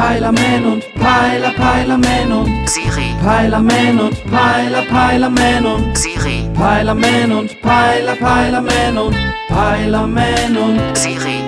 Peilerman und Peiler, Peilerman und Siri, Peilerman und Peiler, Peilerman und Siri, Peilerman und Peiler, Peilerman und Peilerman und Siri.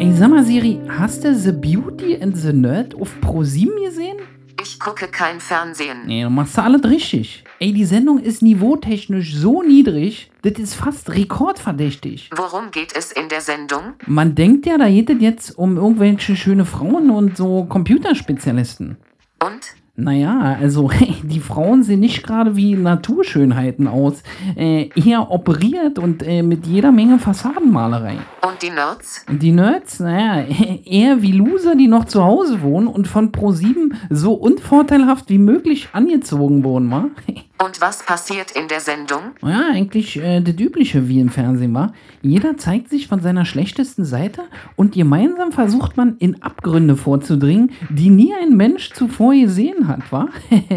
Ey, sag mal, Siri, hast du The Beauty and the Nerd auf ProSieben gesehen? Ich gucke kein Fernsehen. Nee, du machst alles richtig. Ey, die Sendung ist niveautechnisch so niedrig, das ist fast rekordverdächtig. Worum geht es in der Sendung? Man denkt ja, da geht es jetzt um irgendwelche schöne Frauen und so Computerspezialisten. Und? Naja, also die Frauen sehen nicht gerade wie Naturschönheiten aus. Äh, eher operiert und äh, mit jeder Menge Fassadenmalerei. Und die Nerds? Die Nerds, naja, eher wie Loser, die noch zu Hause wohnen und von Pro7 so unvorteilhaft wie möglich angezogen wurden, wa? Und was passiert in der Sendung? Ja, eigentlich äh, das Übliche wie im Fernsehen war. Jeder zeigt sich von seiner schlechtesten Seite und gemeinsam versucht man in Abgründe vorzudringen, die nie ein Mensch zuvor gesehen hat, wa?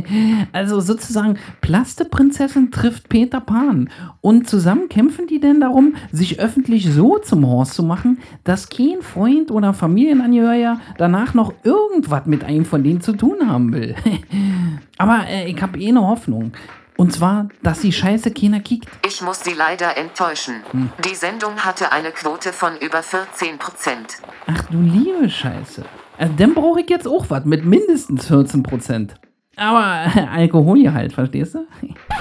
also sozusagen Plasteprinzessin trifft Peter Pan. Und zusammen kämpfen die denn darum, sich öffentlich so zum Horst zu machen, dass kein Freund oder Familienangehöriger danach noch irgendwas mit einem von denen zu tun haben will. Aber äh, ich habe eh eine Hoffnung. Und zwar, dass die Scheiße keiner kickt. Ich muss Sie leider enttäuschen. Die Sendung hatte eine Quote von über 14 Prozent. Ach du liebe Scheiße. Also, dann brauche ich jetzt auch was mit mindestens 14%. Aber äh, Alkoholgehalt, verstehst du?